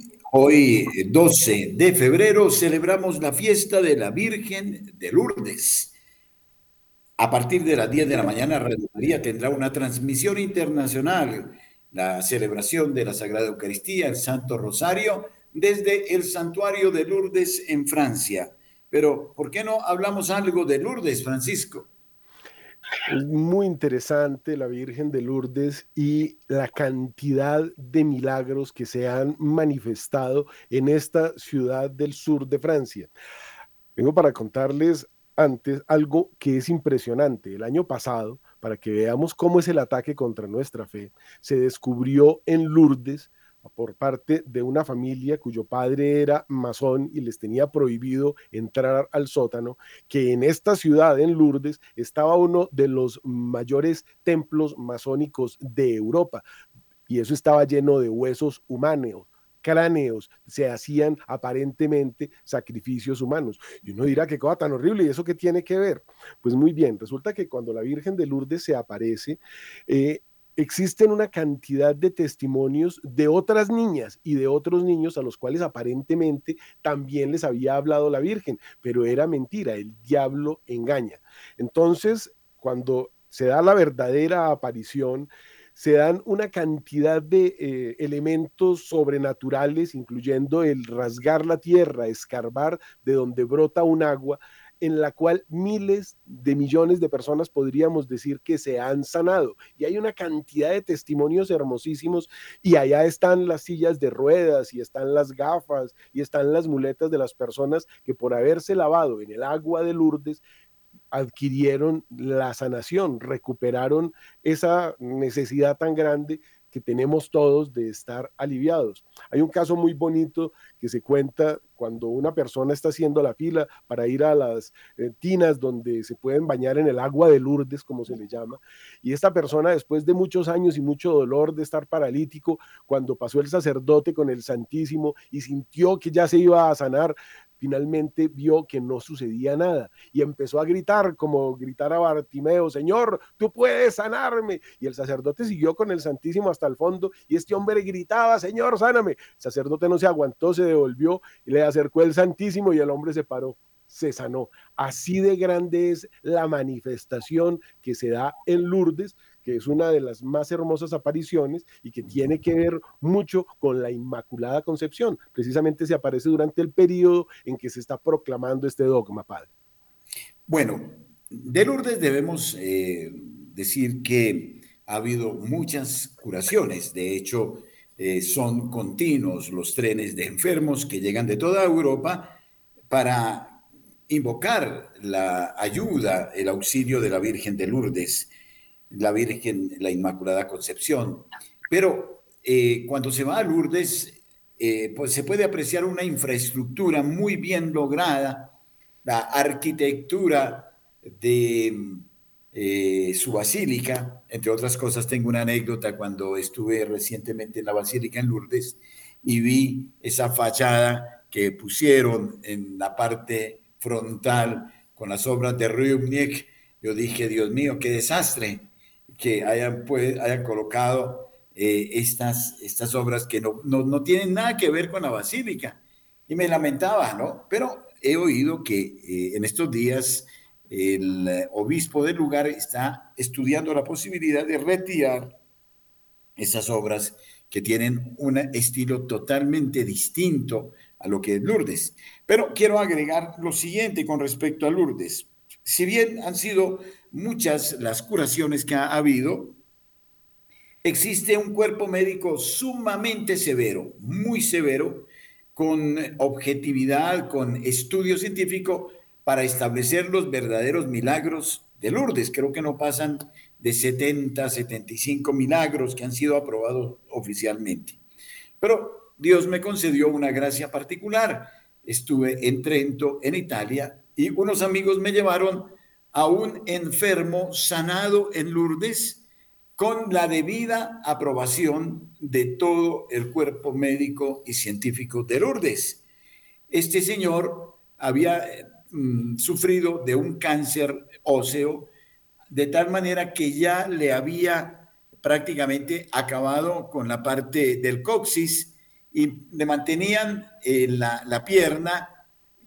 Hoy, 12 de febrero, celebramos la fiesta de la Virgen de Lourdes. A partir de las 10 de la mañana, Radio María tendrá una transmisión internacional, la celebración de la Sagrada Eucaristía, el Santo Rosario, desde el Santuario de Lourdes en Francia. Pero, ¿por qué no hablamos algo de Lourdes, Francisco? Muy interesante la Virgen de Lourdes y la cantidad de milagros que se han manifestado en esta ciudad del sur de Francia. Vengo para contarles antes algo que es impresionante. El año pasado, para que veamos cómo es el ataque contra nuestra fe, se descubrió en Lourdes por parte de una familia cuyo padre era masón y les tenía prohibido entrar al sótano, que en esta ciudad, en Lourdes, estaba uno de los mayores templos masónicos de Europa. Y eso estaba lleno de huesos humanos, cráneos, se hacían aparentemente sacrificios humanos. Y uno dirá, qué cosa tan horrible, ¿y eso qué tiene que ver? Pues muy bien, resulta que cuando la Virgen de Lourdes se aparece, eh, existen una cantidad de testimonios de otras niñas y de otros niños a los cuales aparentemente también les había hablado la Virgen, pero era mentira, el diablo engaña. Entonces, cuando se da la verdadera aparición, se dan una cantidad de eh, elementos sobrenaturales, incluyendo el rasgar la tierra, escarbar de donde brota un agua, en la cual miles de millones de personas podríamos decir que se han sanado. Y hay una cantidad de testimonios hermosísimos y allá están las sillas de ruedas y están las gafas y están las muletas de las personas que por haberse lavado en el agua de Lourdes adquirieron la sanación, recuperaron esa necesidad tan grande que tenemos todos de estar aliviados. Hay un caso muy bonito que se cuenta cuando una persona está haciendo la fila para ir a las eh, tinas donde se pueden bañar en el agua de Lourdes, como se le llama, y esta persona después de muchos años y mucho dolor de estar paralítico, cuando pasó el sacerdote con el Santísimo y sintió que ya se iba a sanar, finalmente vio que no sucedía nada y empezó a gritar como gritar a Bartimeo, Señor, tú puedes sanarme. Y el sacerdote siguió con el Santísimo hasta el fondo y este hombre gritaba, Señor, sáname. El sacerdote no se aguantó, se devolvió y le acercó el Santísimo y el hombre se paró se sanó. Así de grande es la manifestación que se da en Lourdes, que es una de las más hermosas apariciones y que tiene que ver mucho con la Inmaculada Concepción. Precisamente se aparece durante el periodo en que se está proclamando este dogma, Padre. Bueno, de Lourdes debemos eh, decir que ha habido muchas curaciones. De hecho, eh, son continuos los trenes de enfermos que llegan de toda Europa para invocar la ayuda, el auxilio de la Virgen de Lourdes la Virgen, la Inmaculada Concepción. Pero eh, cuando se va a Lourdes, eh, pues se puede apreciar una infraestructura muy bien lograda, la arquitectura de eh, su basílica. Entre otras cosas, tengo una anécdota cuando estuve recientemente en la basílica en Lourdes y vi esa fachada que pusieron en la parte frontal con las obras de Rubnik. Yo dije, Dios mío, qué desastre que hayan, pues, hayan colocado eh, estas, estas obras que no, no, no, tienen nada que ver con la basílica. Y me lamentaba, ¿no? Pero he oído que eh, en estos días el obispo del lugar está estudiando la posibilidad de retirar esas obras que tienen un estilo totalmente distinto a lo que es Lourdes. Pero quiero agregar lo siguiente con respecto a Lourdes. Si bien han sido muchas las curaciones que ha habido, existe un cuerpo médico sumamente severo, muy severo, con objetividad, con estudio científico para establecer los verdaderos milagros de Lourdes. Creo que no pasan de 70, 75 milagros que han sido aprobados oficialmente. Pero Dios me concedió una gracia particular. Estuve en Trento, en Italia, y unos amigos me llevaron a un enfermo sanado en Lourdes con la debida aprobación de todo el cuerpo médico y científico de Lourdes. Este señor había mm, sufrido de un cáncer óseo de tal manera que ya le había prácticamente acabado con la parte del coxis y le mantenían eh, la, pierna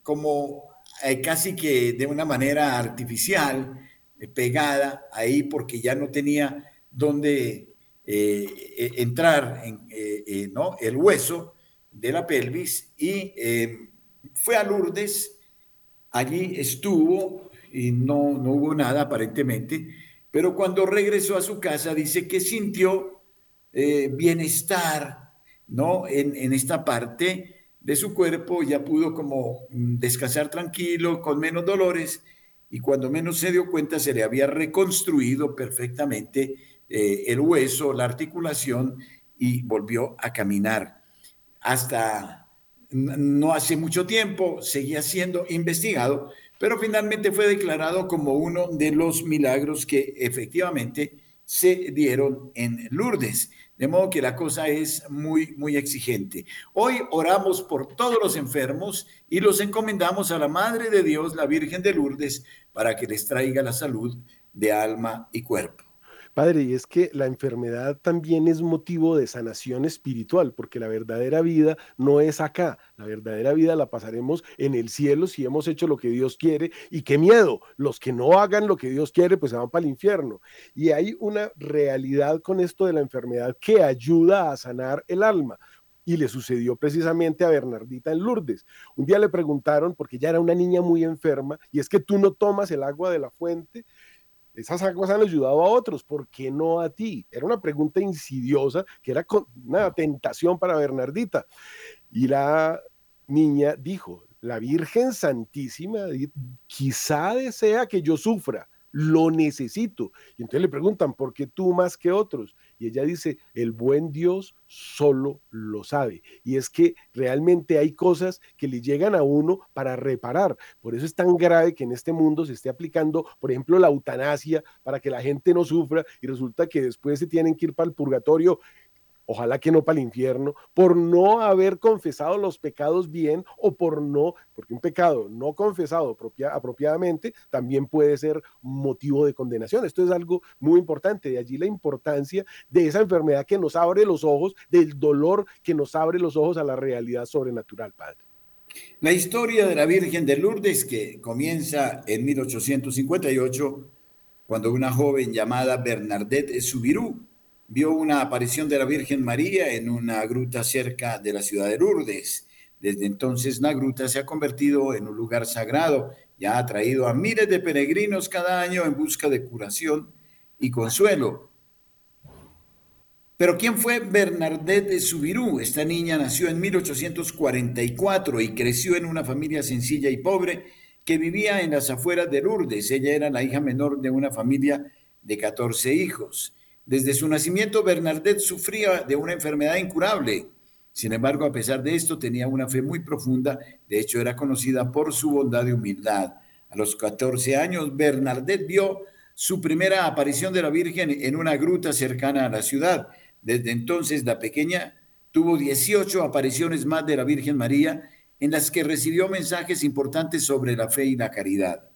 como eh, casi que de una manera artificial, eh, pegada ahí porque ya no tenía dónde entrar en, ¿no? el hueso de la pelvis y fue a Lourdes, allí estuvo y no, no hubo nada aparentemente, pero cuando regresó a su casa dice que sintió bienestar, ¿no? En, esta parte de su cuerpo ya pudo como mm, descansar tranquilo, con menos dolores, y cuando menos se dio cuenta se le había reconstruido perfectamente eh, el hueso, la articulación, y volvió a caminar. Hasta no hace mucho tiempo seguía siendo investigado, pero finalmente fue declarado como uno de los milagros que efectivamente se dieron en Lourdes. De modo que la cosa es muy, muy exigente. Hoy oramos por todos los enfermos y los encomendamos a la Madre de Dios, la Virgen de Lourdes, para que les traiga la salud de alma y cuerpo. Padre, y es que la enfermedad también es motivo de sanación espiritual, porque la verdadera vida no es acá, la verdadera vida la pasaremos en el cielo si hemos hecho lo que Dios quiere, y qué miedo, los que no hagan lo que Dios quiere, pues se van para el infierno. Y hay una realidad con esto de la enfermedad que ayuda a sanar el alma y le sucedió precisamente a Bernardita en Lourdes. Un día le preguntaron, porque ya era una niña muy enferma, y es que tú no tomas el agua de la fuente, esas aguas han ayudado a otros, ¿por qué no a ti? Era una pregunta insidiosa que era una tentación para Bernardita. Y la niña dijo, la Virgen Santísima quizá desea que yo sufra, lo necesito. Y entonces le preguntan, ¿por qué tú más que otros? Y ella dice, el buen Dios solo lo sabe. Y es que realmente hay cosas que le llegan a uno para reparar. Por eso es tan grave que en este mundo se esté aplicando, por ejemplo, la eutanasia para que la gente no sufra y resulta que después se tienen que ir para el purgatorio ojalá que no para el infierno, por no haber confesado los pecados bien o por no, porque un pecado no confesado apropiadamente también puede ser motivo de condenación. Esto es algo muy importante, de allí la importancia de esa enfermedad que nos abre los ojos, del dolor que nos abre los ojos a la realidad sobrenatural, Padre. La historia de la Virgen de Lourdes que comienza en 1858, cuando una joven llamada Bernadette Subirú vio una aparición de la Virgen María en una gruta cerca de la ciudad de Lourdes. Desde entonces la gruta se ha convertido en un lugar sagrado y ha atraído a miles de peregrinos cada año en busca de curación y consuelo. Pero ¿quién fue Bernadette de Subirú? Esta niña nació en 1844 y creció en una familia sencilla y pobre que vivía en las afueras de Lourdes. Ella era la hija menor de una familia de 14 hijos. Desde su nacimiento, Bernadette sufría de una enfermedad incurable. Sin embargo, a pesar de esto, tenía una fe muy profunda. De hecho, era conocida por su bondad y humildad. A los 14 años, Bernadette vio su primera aparición de la Virgen en una gruta cercana a la ciudad. Desde entonces, la pequeña tuvo 18 apariciones más de la Virgen María en las que recibió mensajes importantes sobre la fe y la caridad.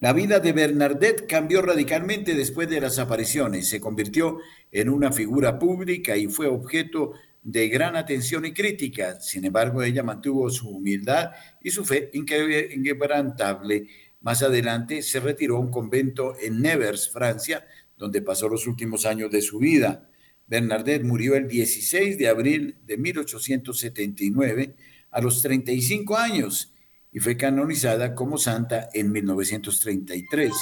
La vida de Bernadette cambió radicalmente después de las apariciones. Se convirtió en una figura pública y fue objeto de gran atención y crítica. Sin embargo, ella mantuvo su humildad y su fe inquebrantable. Más adelante se retiró a un convento en Nevers, Francia, donde pasó los últimos años de su vida. Bernadette murió el 16 de abril de 1879 a los 35 años y fue canonizada como santa en 1933.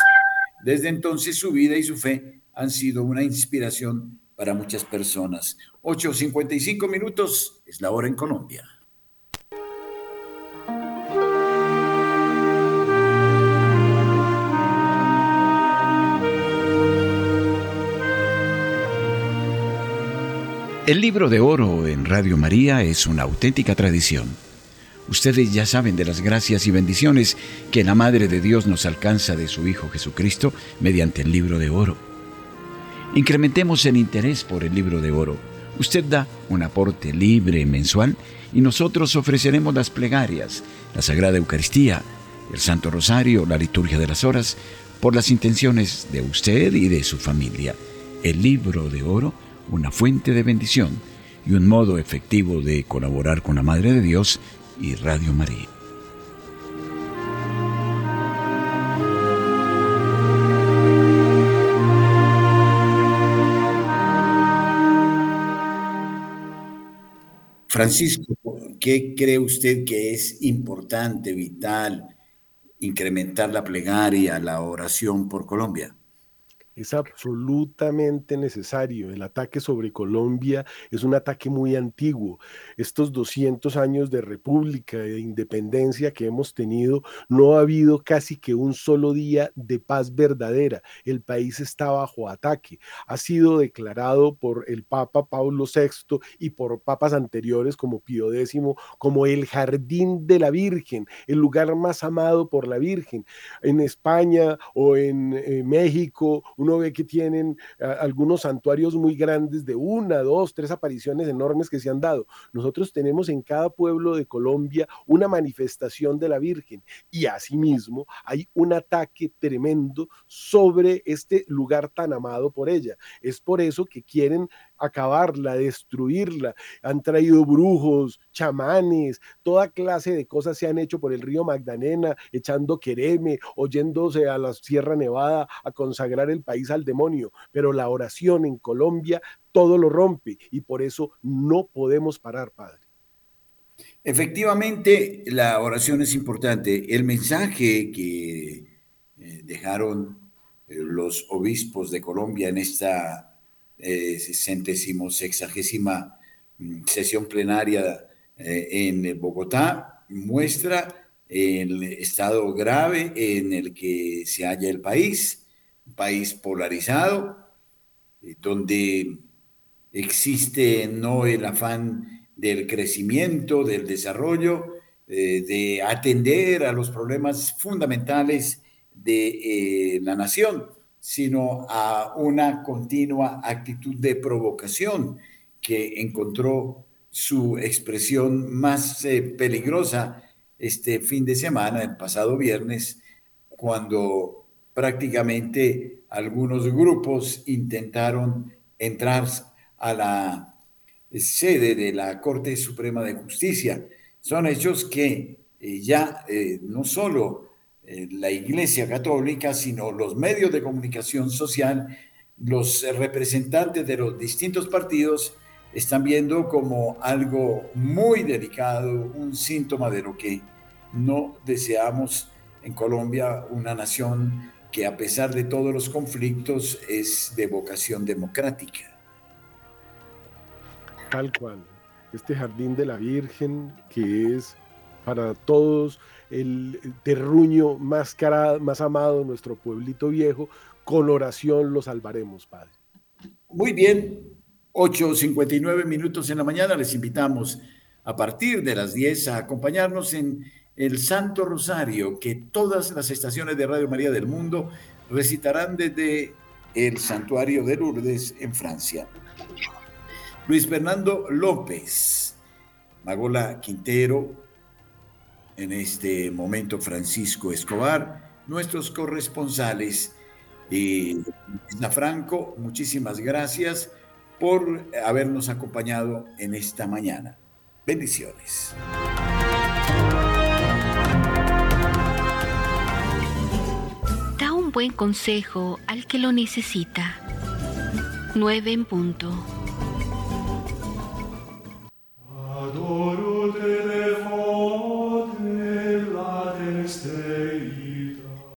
Desde entonces su vida y su fe han sido una inspiración para muchas personas. 8.55 minutos es la hora en Colombia. El libro de oro en Radio María es una auténtica tradición Ustedes ya saben de las gracias y bendiciones que la Madre de Dios nos alcanza de su Hijo Jesucristo mediante el libro de oro. Incrementemos el interés por el libro de oro. Usted da un aporte libre mensual y nosotros ofreceremos las plegarias, la Sagrada Eucaristía, el Santo Rosario, la liturgia de las horas, por las intenciones de usted y de su familia. El libro de oro, una fuente de bendición y un modo efectivo de colaborar con la Madre de Dios y Radio María. Francisco, ¿qué cree usted que es importante, vital, incrementar la plegaria, la oración por Colombia? Es absolutamente necesario. El ataque sobre Colombia es un ataque muy antiguo. Estos 200 años de república, de independencia que hemos tenido, no ha habido casi que un solo día de paz verdadera. El país está bajo ataque. Ha sido declarado por el Papa Pablo VI y por papas anteriores como Pío X como el jardín de la Virgen, el lugar más amado por la Virgen. En España o en eh, México, uno ve que tienen algunos santuarios muy grandes de una, dos, tres apariciones enormes que se han dado. Nosotros tenemos en cada pueblo de Colombia una manifestación de la Virgen y asimismo hay un ataque tremendo sobre este lugar tan amado por ella. Es por eso que quieren acabarla, destruirla. Han traído brujos, chamanes, toda clase de cosas se han hecho por el río Magdalena, echando quereme, oyéndose a la Sierra Nevada a consagrar el país al demonio. Pero la oración en Colombia todo lo rompe y por eso no podemos parar, Padre. Efectivamente, la oración es importante. El mensaje que eh, dejaron eh, los obispos de Colombia en esta eh, centésimo sexagésima mm, sesión plenaria eh, en Bogotá muestra el estado grave en el que se halla el país, un país polarizado, eh, donde existe no el afán del crecimiento, del desarrollo, de atender a los problemas fundamentales de la nación, sino a una continua actitud de provocación que encontró su expresión más eh, peligrosa este fin de semana, el pasado viernes, cuando prácticamente algunos grupos intentaron entrar a la sede de la Corte Suprema de Justicia. Son hechos que eh, ya eh, no solo eh, la Iglesia Católica, sino los medios de comunicación social, los representantes de los distintos partidos están viendo como algo muy delicado, un síntoma de lo que no deseamos en Colombia, una nación que a pesar de todos los conflictos es de vocación democrática. Tal cual. Este jardín de la Virgen que es para todos el terruño más, más amado, nuestro pueblito viejo, con oración lo salvaremos, Padre. Muy bien, 8.59 minutos en la mañana, les invitamos a partir de las 10 a acompañarnos en el Santo Rosario, que todas las estaciones de Radio María del mundo recitarán desde el Santuario de Lourdes en Francia. Luis Fernando López, Magola Quintero, en este momento Francisco Escobar, nuestros corresponsales. Eh, y Isla Franco, muchísimas gracias por habernos acompañado en esta mañana. Bendiciones. Da un buen consejo al que lo necesita. 9 en punto. Adoro.